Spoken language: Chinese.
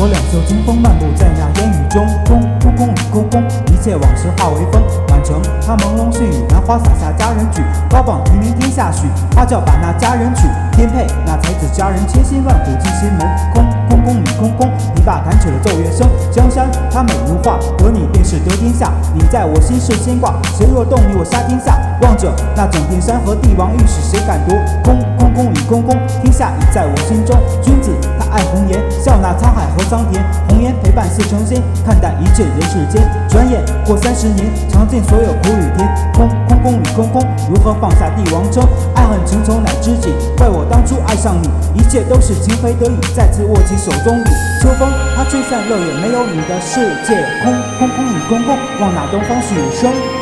我两袖清风漫步在那烟雨中，空空空与空空，一切往事化为风。满城他朦胧细雨，兰花洒下佳人曲，高榜提名天下许，花轿把那佳人娶，天配那才子佳人，千辛万苦进心门。空空空与空空，琵琶弹起了奏乐声。江山它美如画，得你便是得天下。你在我心是牵挂，谁若动你我杀天下。望着那整片山河，帝王御史谁敢夺？空空空与空空，天下已在我心中。君子爱红颜，笑纳沧海和桑田。红颜陪伴似成仙，看淡一切人世间。转眼过三十年，尝尽所有苦与甜。空空空与空空，如何放下帝王称？爱恨情仇乃知己，怪我当初爱上你，一切都是情非得已。再次握起手中笔，秋风它吹散落叶没有你的世界。空空空与空空，望那东方许生。